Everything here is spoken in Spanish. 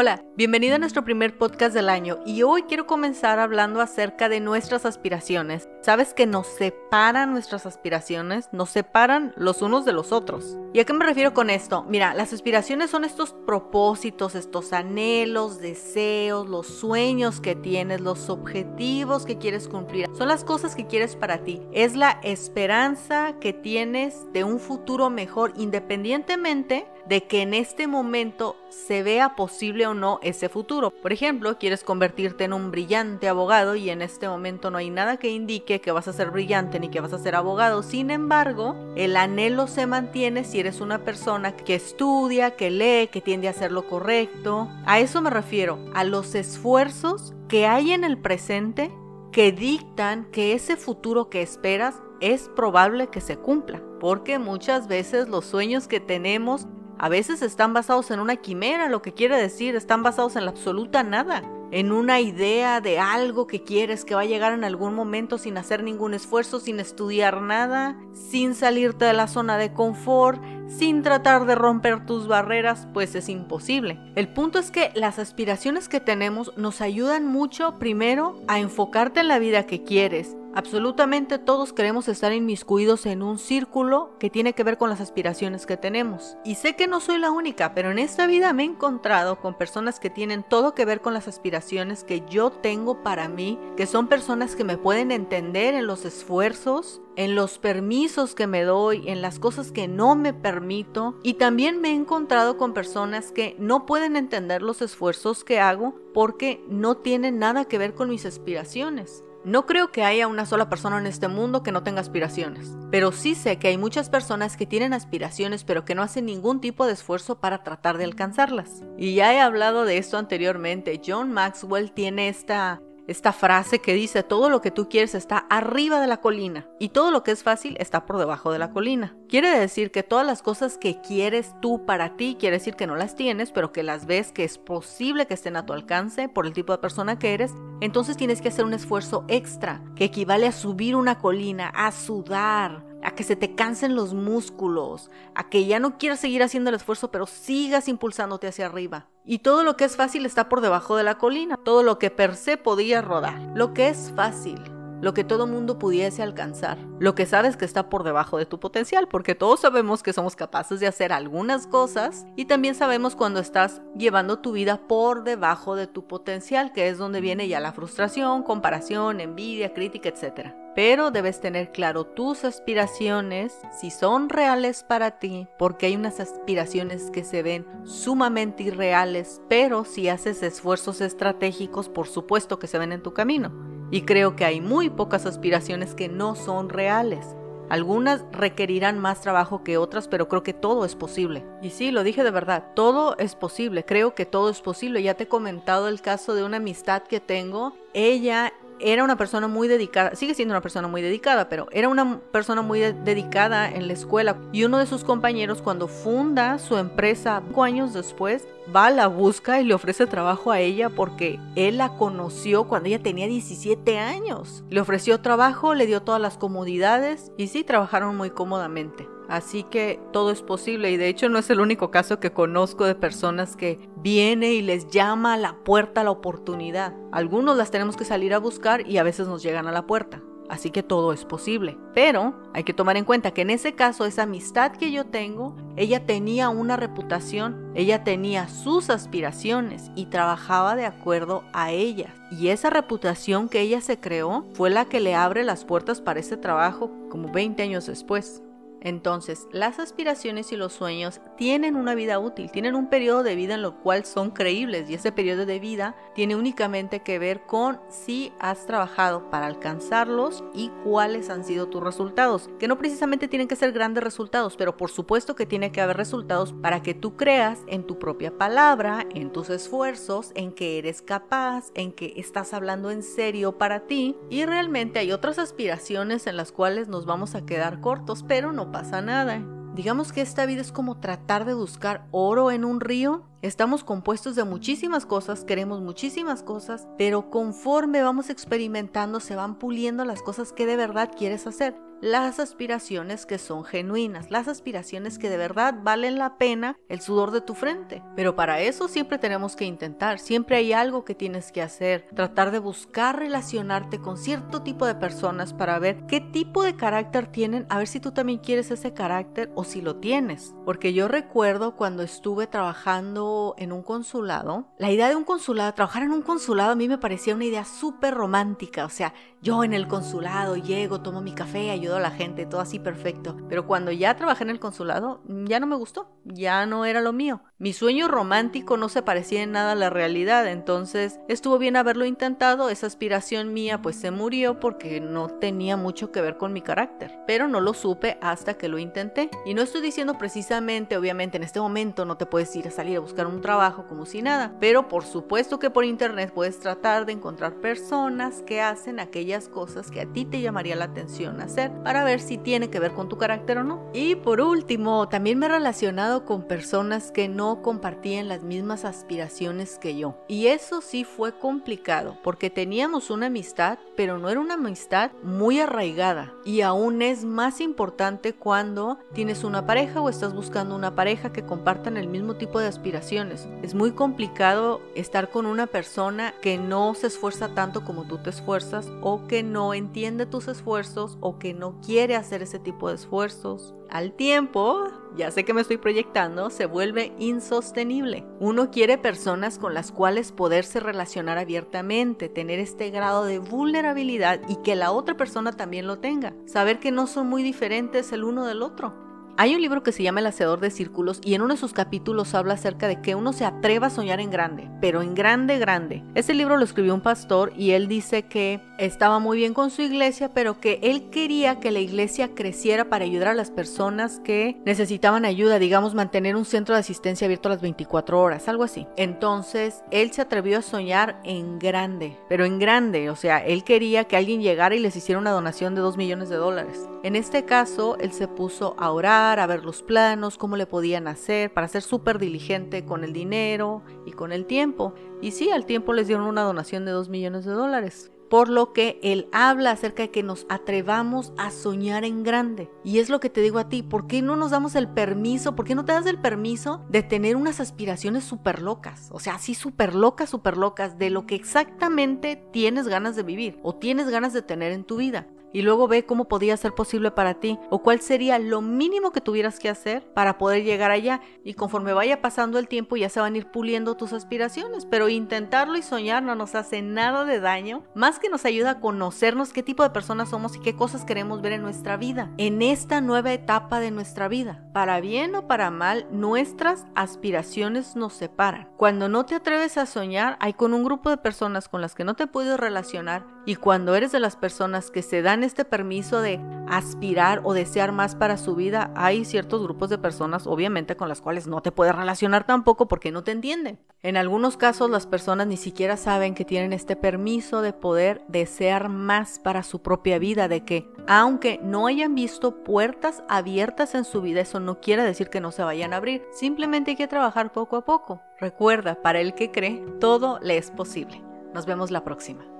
Hola, bienvenido a nuestro primer podcast del año y hoy quiero comenzar hablando acerca de nuestras aspiraciones. ¿Sabes que nos separan nuestras aspiraciones? Nos separan los unos de los otros. ¿Y a qué me refiero con esto? Mira, las aspiraciones son estos propósitos, estos anhelos, deseos, los sueños que tienes, los objetivos que quieres cumplir. Son las cosas que quieres para ti. Es la esperanza que tienes de un futuro mejor independientemente de que en este momento se vea posible o no ese futuro. Por ejemplo, quieres convertirte en un brillante abogado y en este momento no hay nada que indique que vas a ser brillante ni que vas a ser abogado. Sin embargo, el anhelo se mantiene si eres una persona que estudia, que lee, que tiende a hacer lo correcto. A eso me refiero, a los esfuerzos que hay en el presente que dictan que ese futuro que esperas es probable que se cumpla, porque muchas veces los sueños que tenemos a veces están basados en una quimera, lo que quiere decir, están basados en la absoluta nada, en una idea de algo que quieres que va a llegar en algún momento sin hacer ningún esfuerzo, sin estudiar nada, sin salirte de la zona de confort, sin tratar de romper tus barreras, pues es imposible. El punto es que las aspiraciones que tenemos nos ayudan mucho primero a enfocarte en la vida que quieres, Absolutamente todos queremos estar inmiscuidos en un círculo que tiene que ver con las aspiraciones que tenemos. Y sé que no soy la única, pero en esta vida me he encontrado con personas que tienen todo que ver con las aspiraciones que yo tengo para mí, que son personas que me pueden entender en los esfuerzos, en los permisos que me doy, en las cosas que no me permito. Y también me he encontrado con personas que no pueden entender los esfuerzos que hago porque no tienen nada que ver con mis aspiraciones. No creo que haya una sola persona en este mundo que no tenga aspiraciones, pero sí sé que hay muchas personas que tienen aspiraciones pero que no hacen ningún tipo de esfuerzo para tratar de alcanzarlas. Y ya he hablado de esto anteriormente, John Maxwell tiene esta esta frase que dice todo lo que tú quieres está arriba de la colina y todo lo que es fácil está por debajo de la colina. Quiere decir que todas las cosas que quieres tú para ti, quiere decir que no las tienes, pero que las ves que es posible que estén a tu alcance por el tipo de persona que eres, entonces tienes que hacer un esfuerzo extra que equivale a subir una colina, a sudar, a que se te cansen los músculos, a que ya no quieras seguir haciendo el esfuerzo, pero sigas impulsándote hacia arriba. Y todo lo que es fácil está por debajo de la colina, todo lo que per se podía rodar. Lo que es fácil, lo que todo mundo pudiese alcanzar, lo que sabes que está por debajo de tu potencial, porque todos sabemos que somos capaces de hacer algunas cosas y también sabemos cuando estás llevando tu vida por debajo de tu potencial, que es donde viene ya la frustración, comparación, envidia, crítica, etc. Pero debes tener claro tus aspiraciones, si son reales para ti, porque hay unas aspiraciones que se ven sumamente irreales, pero si haces esfuerzos estratégicos, por supuesto que se ven en tu camino. Y creo que hay muy pocas aspiraciones que no son reales. Algunas requerirán más trabajo que otras, pero creo que todo es posible. Y sí, lo dije de verdad, todo es posible, creo que todo es posible. Ya te he comentado el caso de una amistad que tengo. Ella era una persona muy dedicada, sigue siendo una persona muy dedicada, pero era una persona muy dedicada en la escuela. Y uno de sus compañeros, cuando funda su empresa, cinco años después, va, la busca y le ofrece trabajo a ella porque él la conoció cuando ella tenía 17 años. Le ofreció trabajo, le dio todas las comodidades y sí, trabajaron muy cómodamente. Así que todo es posible y de hecho no es el único caso que conozco de personas que viene y les llama a la puerta la oportunidad. Algunos las tenemos que salir a buscar y a veces nos llegan a la puerta. Así que todo es posible. Pero hay que tomar en cuenta que en ese caso, esa amistad que yo tengo, ella tenía una reputación, ella tenía sus aspiraciones y trabajaba de acuerdo a ellas. Y esa reputación que ella se creó fue la que le abre las puertas para ese trabajo como 20 años después. Entonces, las aspiraciones y los sueños tienen una vida útil, tienen un periodo de vida en lo cual son creíbles y ese periodo de vida tiene únicamente que ver con si has trabajado para alcanzarlos y cuáles han sido tus resultados, que no precisamente tienen que ser grandes resultados, pero por supuesto que tiene que haber resultados para que tú creas en tu propia palabra, en tus esfuerzos, en que eres capaz, en que estás hablando en serio para ti y realmente hay otras aspiraciones en las cuales nos vamos a quedar cortos, pero no pasa nada. Digamos que esta vida es como tratar de buscar oro en un río. Estamos compuestos de muchísimas cosas, queremos muchísimas cosas, pero conforme vamos experimentando se van puliendo las cosas que de verdad quieres hacer. las aspiraciones que son genuinas, las aspiraciones que de verdad valen la pena el sudor de tu frente. Pero para eso siempre tenemos que intentar, siempre hay algo que tienes que hacer, tratar de buscar relacionarte con cierto tipo de personas para ver qué tipo de carácter tienen, a ver si tú también quieres ese carácter o si lo tienes. Porque yo recuerdo cuando estuve trabajando en un consulado, la idea de un consulado, trabajar en un consulado a mí me parecía una idea súper romántica, o sea, yo en el consulado llego, tomo mi café, ayudo a la gente, todo así perfecto. Pero cuando ya trabajé en el consulado, ya no me gustó, ya no era lo mío. Mi sueño romántico no se parecía en nada a la realidad, entonces estuvo bien haberlo intentado, esa aspiración mía pues se murió porque no tenía mucho que ver con mi carácter, pero no lo supe hasta que lo intenté. Y no estoy diciendo precisamente, obviamente en este momento no te puedes ir a salir a buscar un trabajo como si nada, pero por supuesto que por internet puedes tratar de encontrar personas que hacen aquello cosas que a ti te llamaría la atención hacer para ver si tiene que ver con tu carácter o no. Y por último, también me he relacionado con personas que no compartían las mismas aspiraciones que yo. Y eso sí fue complicado porque teníamos una amistad, pero no era una amistad muy arraigada. Y aún es más importante cuando tienes una pareja o estás buscando una pareja que compartan el mismo tipo de aspiraciones. Es muy complicado estar con una persona que no se esfuerza tanto como tú te esfuerzas o que no entiende tus esfuerzos o que no quiere hacer ese tipo de esfuerzos. Al tiempo, ya sé que me estoy proyectando, se vuelve insostenible. Uno quiere personas con las cuales poderse relacionar abiertamente, tener este grado de vulnerabilidad y que la otra persona también lo tenga. Saber que no son muy diferentes el uno del otro. Hay un libro que se llama El Hacedor de Círculos y en uno de sus capítulos habla acerca de que uno se atreva a soñar en grande, pero en grande, grande. Ese libro lo escribió un pastor y él dice que estaba muy bien con su iglesia, pero que él quería que la iglesia creciera para ayudar a las personas que necesitaban ayuda, digamos, mantener un centro de asistencia abierto a las 24 horas, algo así. Entonces, él se atrevió a soñar en grande, pero en grande, o sea, él quería que alguien llegara y les hiciera una donación de 2 millones de dólares. En este caso, él se puso a orar, a ver los planos, cómo le podían hacer, para ser súper diligente con el dinero y con el tiempo. Y sí, al tiempo les dieron una donación de 2 millones de dólares. Por lo que él habla acerca de que nos atrevamos a soñar en grande. Y es lo que te digo a ti, ¿por qué no nos damos el permiso, por qué no te das el permiso de tener unas aspiraciones súper locas? O sea, así súper locas, súper locas, de lo que exactamente tienes ganas de vivir o tienes ganas de tener en tu vida y luego ve cómo podía ser posible para ti o cuál sería lo mínimo que tuvieras que hacer para poder llegar allá y conforme vaya pasando el tiempo ya se van a ir puliendo tus aspiraciones, pero intentarlo y soñar no nos hace nada de daño, más que nos ayuda a conocernos qué tipo de personas somos y qué cosas queremos ver en nuestra vida, en esta nueva etapa de nuestra vida. Para bien o para mal, nuestras aspiraciones nos separan. Cuando no te atreves a soñar, hay con un grupo de personas con las que no te puedes relacionar y cuando eres de las personas que se dan este permiso de aspirar o desear más para su vida, hay ciertos grupos de personas, obviamente, con las cuales no te puedes relacionar tampoco porque no te entienden. En algunos casos las personas ni siquiera saben que tienen este permiso de poder desear más para su propia vida, de que aunque no hayan visto puertas abiertas en su vida, eso no quiere decir que no se vayan a abrir, simplemente hay que trabajar poco a poco. Recuerda, para el que cree, todo le es posible. Nos vemos la próxima.